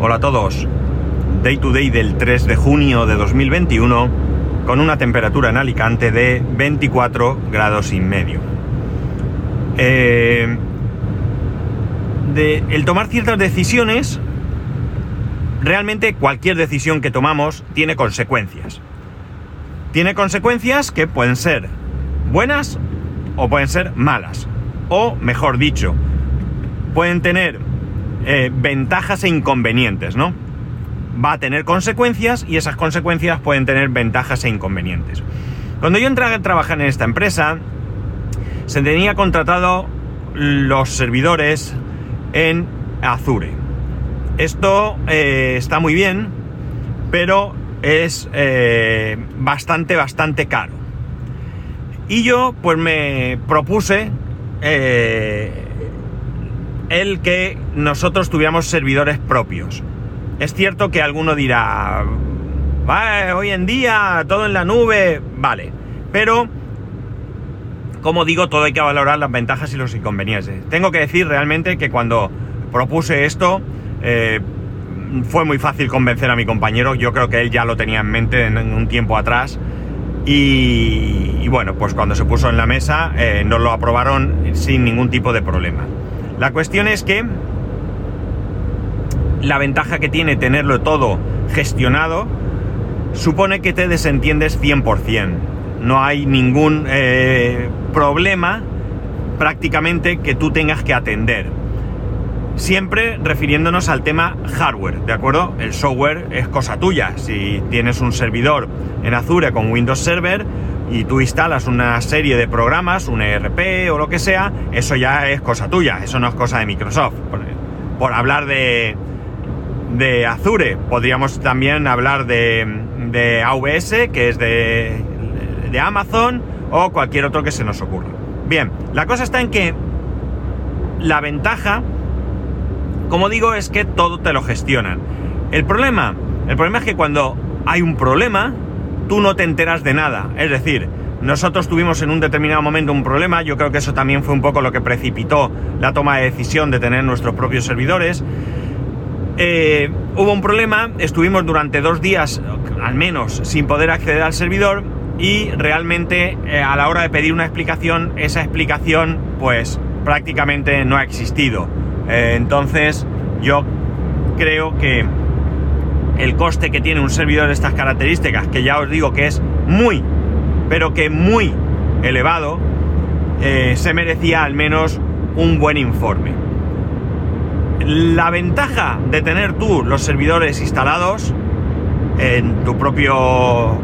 Hola a todos. Day to day del 3 de junio de 2021 con una temperatura en Alicante de 24 grados y medio. Eh, el tomar ciertas decisiones, realmente cualquier decisión que tomamos tiene consecuencias. Tiene consecuencias que pueden ser buenas o pueden ser malas. O, mejor dicho, pueden tener eh, ventajas e inconvenientes, ¿no? Va a tener consecuencias y esas consecuencias pueden tener ventajas e inconvenientes. Cuando yo entré a trabajar en esta empresa, se tenía contratado los servidores en Azure. Esto eh, está muy bien, pero es eh, bastante, bastante caro. Y yo pues me propuse el que nosotros tuviéramos servidores propios. Es cierto que alguno dirá, hoy en día todo en la nube, vale, pero como digo, todo hay que valorar las ventajas y los inconvenientes. Tengo que decir realmente que cuando propuse esto, eh, fue muy fácil convencer a mi compañero, yo creo que él ya lo tenía en mente en, un tiempo atrás. Y, bueno, pues cuando se puso en la mesa eh, nos lo aprobaron sin ningún tipo de problema. La cuestión es que la ventaja que tiene tenerlo todo gestionado supone que te desentiendes 100%. No hay ningún eh, problema prácticamente que tú tengas que atender. Siempre refiriéndonos al tema hardware, ¿de acuerdo? El software es cosa tuya. Si tienes un servidor en Azure con Windows Server, y tú instalas una serie de programas, un ERP o lo que sea, eso ya es cosa tuya, eso no es cosa de Microsoft. Por, hablar de, de Azure, podríamos también hablar de, de AWS, que es de, de Amazon, o cualquier otro que se nos ocurra. Bien, la cosa está en que la ventaja, como digo, es que todo te lo gestionan. El problema, el problema es que cuando hay un problema, tú no te enteras de nada. Es decir, nosotros tuvimos en un determinado momento un problema, yo creo que eso también fue un poco lo que precipitó la toma de decisión de tener nuestros propios servidores. Eh, hubo un problema, estuvimos durante dos días, al menos, sin poder acceder al servidor y realmente eh, a la hora de pedir una explicación, esa explicación pues prácticamente no ha existido. Eh, entonces yo creo que el coste que tiene un servidor de estas características, que ya os digo que es muy, pero que muy elevado, eh, se merecía al menos un buen informe. La ventaja de tener tú los servidores instalados en tu propio,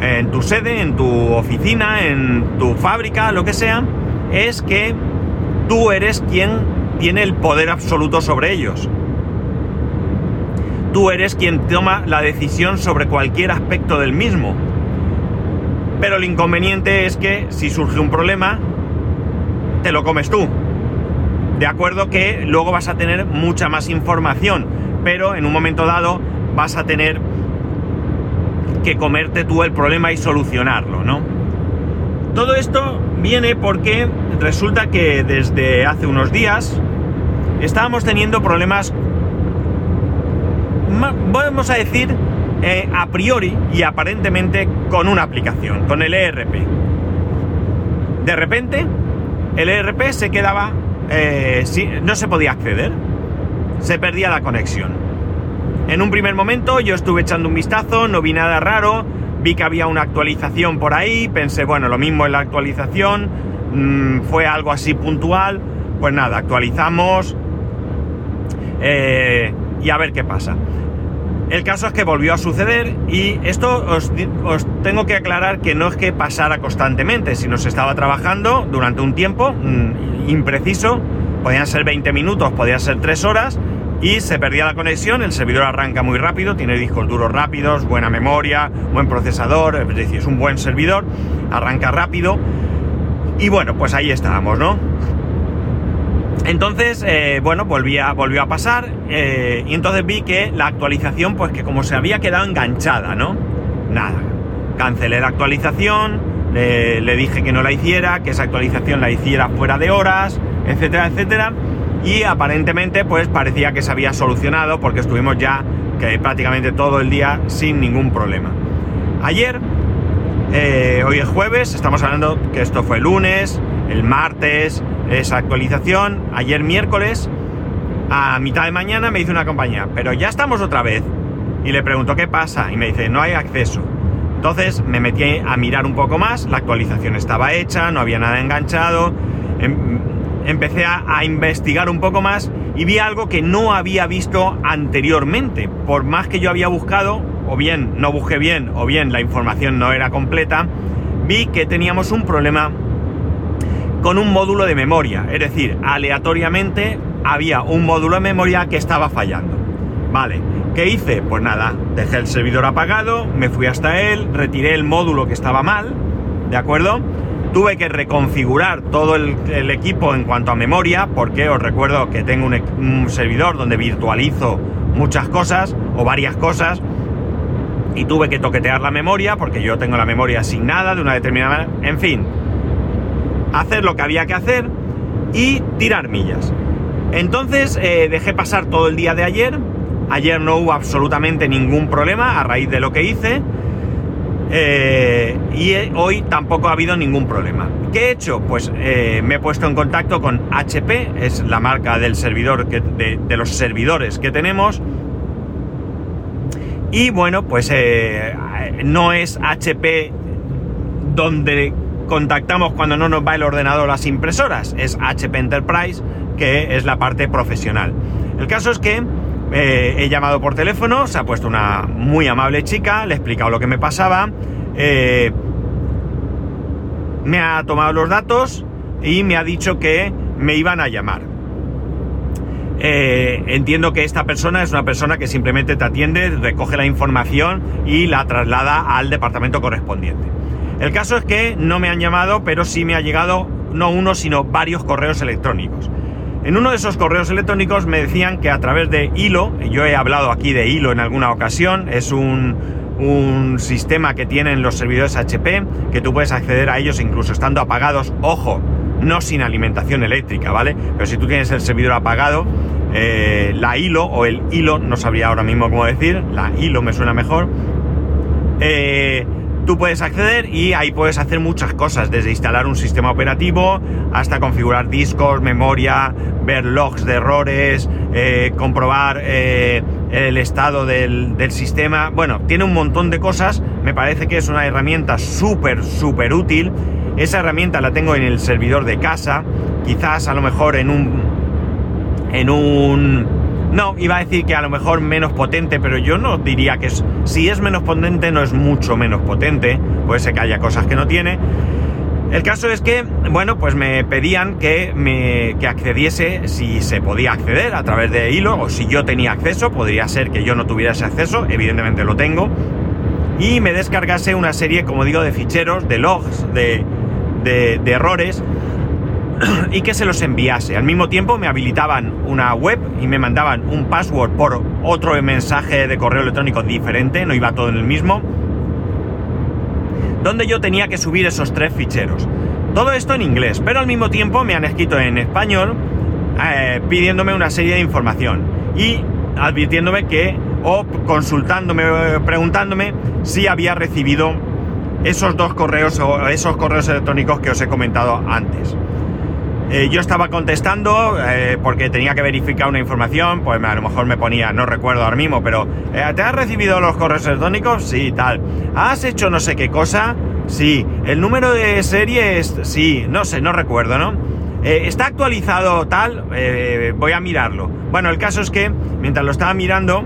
en tu sede, en tu oficina, en tu fábrica, lo que sea, es que tú eres quien tiene el poder absoluto sobre ellos tú eres quien toma la decisión sobre cualquier aspecto del mismo. Pero el inconveniente es que si surge un problema, te lo comes tú. De acuerdo que luego vas a tener mucha más información, pero en un momento dado vas a tener que comerte tú el problema y solucionarlo, ¿no? Todo esto viene porque resulta que desde hace unos días estábamos teniendo problemas vamos a decir, eh, a priori y aparentemente con una aplicación, con el ERP. De repente, el ERP se quedaba, eh, no se podía acceder, se perdía la conexión. En un primer momento yo estuve echando un vistazo, no vi nada raro, vi que había una actualización por ahí, pensé, bueno, lo mismo en la actualización, mm, fue algo así puntual, pues nada, actualizamos eh, y a ver qué pasa. El caso es que volvió a suceder y esto os, tengo que aclarar que no es que pasara constantemente, sino se estaba trabajando durante un tiempo mm, impreciso, podían ser 20 minutos, podían ser 3 horas y se perdía la conexión, el servidor arranca muy rápido, tiene discos duros rápidos, buena memoria, buen procesador, es decir, es un buen servidor, arranca rápido y bueno, pues ahí estábamos, ¿no? Entonces, eh, bueno, volvía, volvió a pasar eh, y entonces vi que la actualización, pues que como se había quedado enganchada, ¿no? Nada, cancelé la actualización, le, dije que no la hiciera, que esa actualización la hiciera fuera de horas, etcétera, etcétera. y aparentemente pues parecía que se había solucionado porque estuvimos ya que prácticamente todo el día sin ningún problema. Ayer, eh, hoy es jueves, estamos hablando que esto fue lunes, el martes, esa actualización, ayer miércoles, a mitad de mañana me dice una compañía, pero ya estamos otra vez. Y le pregunto qué pasa y me dice, no hay acceso. Entonces me metí a mirar un poco más, la actualización estaba hecha, no había nada enganchado. Em, empecé a, investigar un poco más y vi algo que no había visto anteriormente. Por más que yo había buscado, o bien no busqué bien, o bien la información no era completa, vi que teníamos un problema con un módulo de memoria. Es decir, aleatoriamente había un módulo de memoria que estaba fallando. Vale, ¿qué hice? Pues nada, dejé el servidor apagado, me fui hasta él, retiré el módulo que estaba mal, ¿de acuerdo? Tuve que reconfigurar todo el, equipo en cuanto a memoria, porque os recuerdo que tengo un, servidor donde virtualizo muchas cosas o varias cosas y tuve que toquetear la memoria porque yo tengo la memoria asignada de una determinada. En fin, hacer lo que había que hacer y tirar millas. Entonces eh, dejé pasar todo el día de ayer. Ayer no hubo absolutamente ningún problema a raíz de lo que hice. Eh, y eh, hoy tampoco ha habido ningún problema. ¿Qué he hecho? Pues me he puesto en contacto con HP, es la marca del servidor que, de, los servidores que tenemos. Y bueno, pues no es HP donde contactamos cuando no nos va el ordenador las impresoras, es HP Enterprise, que es la parte profesional. El caso es que eh, he llamado por teléfono, se ha puesto una muy amable chica, le he explicado lo que me pasaba, eh, me ha tomado los datos y me ha dicho que me iban a llamar. Eh, entiendo que esta persona es una persona que simplemente te atiende, recoge la información y la traslada al departamento correspondiente. El caso es que no me han llamado, pero sí me ha llegado no uno, sino varios correos electrónicos. En uno de esos correos electrónicos me decían que a través de Hilo, yo he hablado aquí de Hilo en alguna ocasión, es un, sistema que tienen los servidores HP, que tú puedes acceder a ellos incluso estando apagados, ojo, no sin alimentación eléctrica, ¿vale? Pero si tú tienes el servidor apagado, eh, la hilo o el hilo, no sabría ahora mismo cómo decir, la hilo me suena mejor, eh, tú puedes acceder y ahí puedes hacer muchas cosas, desde instalar un sistema operativo hasta configurar discos, memoria, ver logs de errores, eh, comprobar eh, el estado del, del, sistema. Bueno, tiene un montón de cosas, me parece que es una herramienta súper, súper útil. Esa herramienta la tengo en el servidor de casa, quizás a lo mejor en un... en un no, iba a decir que a lo mejor menos potente, pero yo no diría que es. Si es menos potente, no es mucho menos potente. Puede ser que haya cosas que no tiene. El caso es que, bueno, pues me pedían que, me, que accediese si se podía acceder a través de hilo o si yo tenía acceso. Podría ser que yo no tuviera ese acceso, evidentemente lo tengo. Y me descargase una serie, como digo, de ficheros, de logs, de, de, de errores y que se los enviase. Al mismo tiempo me habilitaban una web y me mandaban un password por otro mensaje de correo electrónico diferente, no iba todo en el mismo, donde yo tenía que subir esos tres ficheros. Todo esto en inglés, pero al mismo tiempo me han escrito en español eh, pidiéndome una serie de información y advirtiéndome que, o consultándome, preguntándome si había recibido esos dos correos o esos correos electrónicos que os he comentado antes. Eh, yo estaba contestando eh, porque tenía que verificar una información, pues a lo mejor me ponía, no recuerdo ahora mismo, pero eh, ¿te has recibido los correos electrónicos? Sí, tal. ¿Has hecho no sé qué cosa? Sí. ¿El número de serie es? Sí, no sé, no recuerdo, ¿no? ¿Está actualizado tal? voy a mirarlo. Bueno, el caso es que mientras lo estaba mirando,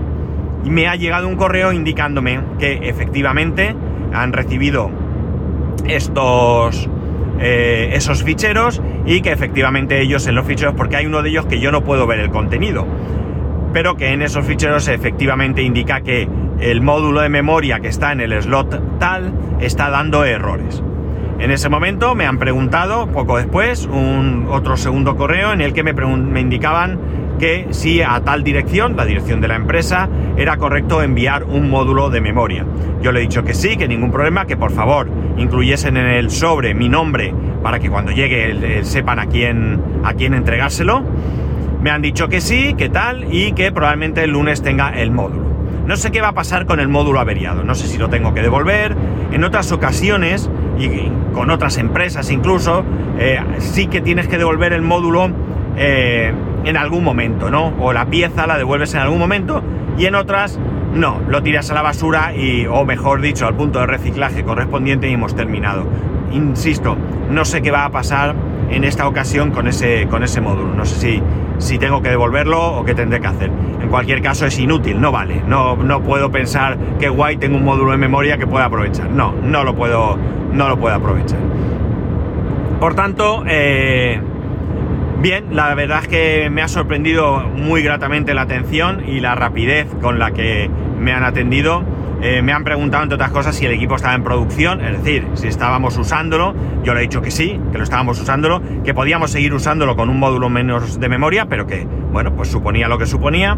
me ha llegado un correo indicándome que efectivamente han recibido estos esos ficheros y que efectivamente ellos en los ficheros, porque hay uno de ellos que yo no puedo ver el contenido, pero que en esos ficheros efectivamente indica que el módulo de memoria que está en el slot tal está dando errores. En ese momento me han preguntado, poco después, un otro segundo correo en el que me, me indicaban que si a tal dirección, la dirección de la empresa, era correcto enviar un módulo de memoria. Yo le he dicho que sí, que ningún problema, que por favor incluyesen en el sobre mi nombre para que cuando llegue sepan a quién, a quién entregárselo. Me han dicho que sí, que tal, y que probablemente el lunes tenga el módulo. No sé qué va a pasar con el módulo averiado, no sé si lo tengo que devolver. En otras ocasiones, y con otras empresas incluso, eh, sí que tienes que devolver el módulo eh, en algún momento, ¿no? O la pieza la devuelves en algún momento, y en otras no, lo tiras a la basura y, o mejor dicho, al punto de reciclaje correspondiente y hemos terminado. Insisto, no sé qué va a pasar en esta ocasión con ese, con ese módulo. No sé si, si tengo que devolverlo o qué tendré que hacer. En cualquier caso es inútil, no vale. No, no puedo pensar que guay tengo un módulo de memoria que pueda aprovechar. No, no lo puedo, no lo puedo aprovechar. Por tanto, eh, bien, la verdad es que me ha sorprendido muy gratamente la atención y la rapidez con la que me han atendido eh, me han preguntado, entre otras cosas, si el equipo estaba en producción, es decir, si estábamos usándolo. Yo le he dicho que sí, que lo estábamos usándolo, que podíamos seguir usándolo con un módulo menos de memoria, pero que, bueno, pues suponía lo que suponía.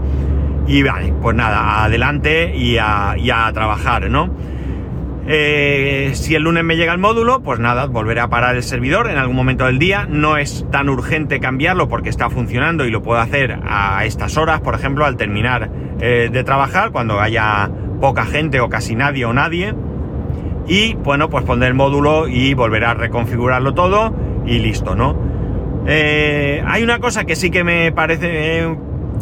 Y vale, pues nada, adelante y a, trabajar, ¿no? Eh, si el lunes me llega el módulo, pues nada, volveré a parar el servidor en algún momento del día. No es tan urgente cambiarlo porque está funcionando y lo puedo hacer a estas horas, por ejemplo, al terminar eh, de trabajar, cuando haya poca gente o casi nadie o nadie. Y bueno, pues poner el módulo y volver a reconfigurarlo todo y listo, ¿no? Eh, hay una cosa que sí que me parece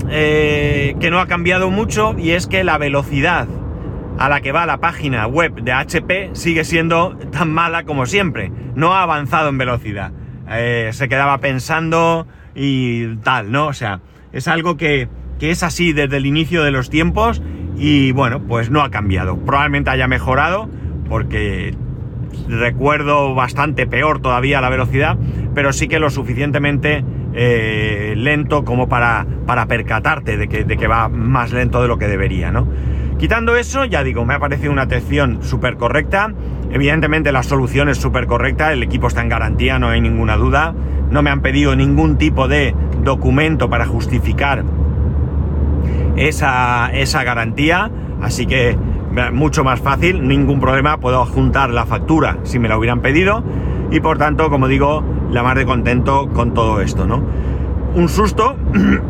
eh, que no ha cambiado mucho y es que la velocidad a la que va la página web de HP sigue siendo tan mala como siempre. No ha avanzado en velocidad. Eh, se quedaba pensando y tal, ¿no? O sea, es algo que, que es así desde el inicio de los tiempos y bueno, pues no ha cambiado. Probablemente haya mejorado porque recuerdo bastante peor todavía la velocidad, pero sí que lo suficientemente eh, lento como para, para percatarte de que, de que, va más lento de lo que debería, ¿no? Quitando eso, ya digo, me ha parecido una atención súper correcta. Evidentemente la solución es súper correcta, el equipo está en garantía, no hay ninguna duda. No me han pedido ningún tipo de documento para justificar esa, esa garantía, así que mucho más fácil, ningún problema, puedo juntar la factura si me la hubieran pedido y por tanto, como digo, la más de contento con todo esto, ¿no? Un susto,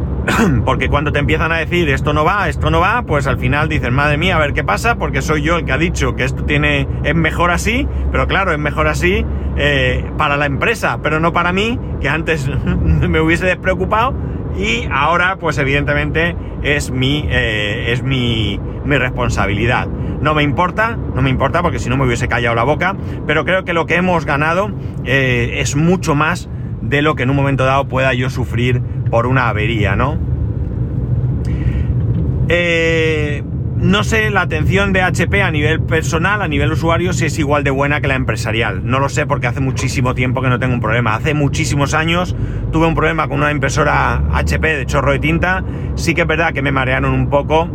porque cuando te empiezan a decir esto no va, esto no va, pues al final dices, madre mía, a ver qué pasa, porque soy yo el que ha dicho que esto tiene, es mejor así, pero claro, es mejor así eh, para la empresa, pero no para mí, que antes me hubiese despreocupado y ahora pues evidentemente es mi, eh, es mi, mi, responsabilidad. No me importa, no me importa porque si no me hubiese callado la boca, pero creo que lo que hemos ganado eh, es mucho más de lo que en un momento dado pueda yo sufrir por una avería, ¿no? Eh, no sé la atención de HP a nivel personal, a nivel usuario, si es igual de buena que la empresarial. No lo sé porque hace muchísimo tiempo que no tengo un problema. Hace muchísimos años tuve un problema con una impresora HP de chorro de tinta. Sí que es verdad que me marearon un poco.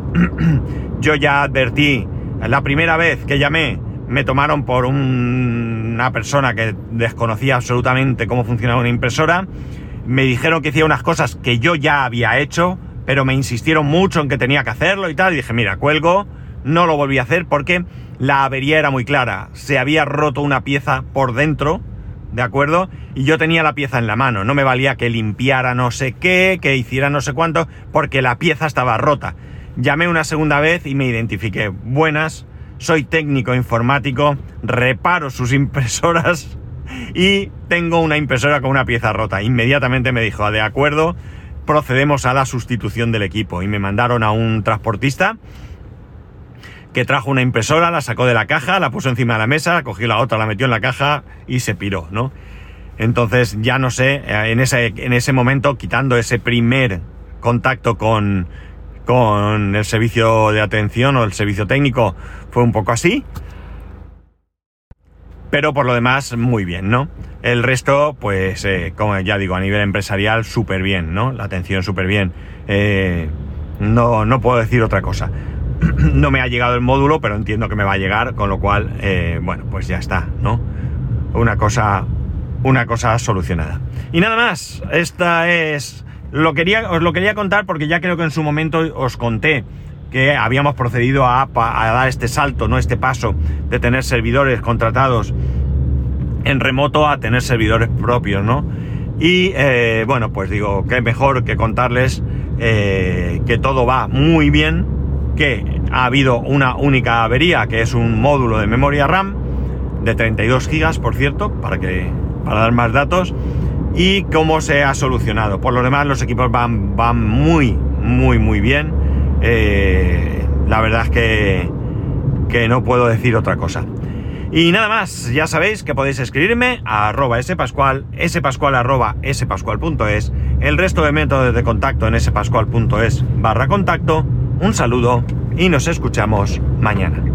Yo ya advertí, la primera vez que llamé, me tomaron por una persona que desconocía absolutamente cómo funcionaba una impresora. Me dijeron que hacía unas cosas que yo ya había hecho pero me insistieron mucho en que tenía que hacerlo y tal, y dije, mira, cuelgo, no lo volví a hacer porque la avería era muy clara, se había roto una pieza por dentro, ¿de acuerdo? Y yo tenía la pieza en la mano, no me valía que limpiara no sé qué, que hiciera no sé cuánto, porque la pieza estaba rota. Llamé una segunda vez y me identifiqué, buenas, soy técnico informático, reparo sus impresoras y tengo una impresora con una pieza rota. Inmediatamente me dijo, de acuerdo, procedemos a la sustitución del equipo y me mandaron a un transportista que trajo una impresora, la sacó de la caja, la puso encima de la mesa, cogió la otra, la metió en la caja y se piró, ¿no? Entonces ya no sé, en ese, en ese momento, quitando ese primer contacto con, con el servicio de atención o el servicio técnico, fue un poco así pero por lo demás muy bien, ¿no? El resto, pues, eh, como ya digo, a nivel empresarial, súper bien, ¿no? La atención súper bien. Eh, no, no puedo decir otra cosa. no me ha llegado el módulo, pero entiendo que me va a llegar, con lo cual, eh, bueno, pues ya está, ¿no? Una cosa, una cosa solucionada. Y nada más, esta es... Lo quería, os lo quería contar porque ya creo que en su momento os conté que habíamos procedido a, dar este salto, no este paso de tener servidores contratados en remoto a tener servidores propios, ¿no? Y eh, bueno, pues digo, que mejor que contarles eh, que todo va muy bien, que ha habido una única avería, que es un módulo de memoria RAM de 32 GB, por cierto, para, que, para dar más datos, y cómo se ha solucionado. Por lo demás, los equipos van, van muy, muy, muy bien. Eh, la verdad es que, que no puedo decir otra cosa. Y nada más, ya sabéis que podéis escribirme a arroba spascual, spascual arroba spascual.es, el resto de métodos de contacto en spascual.es barra contacto. Un saludo y nos escuchamos mañana.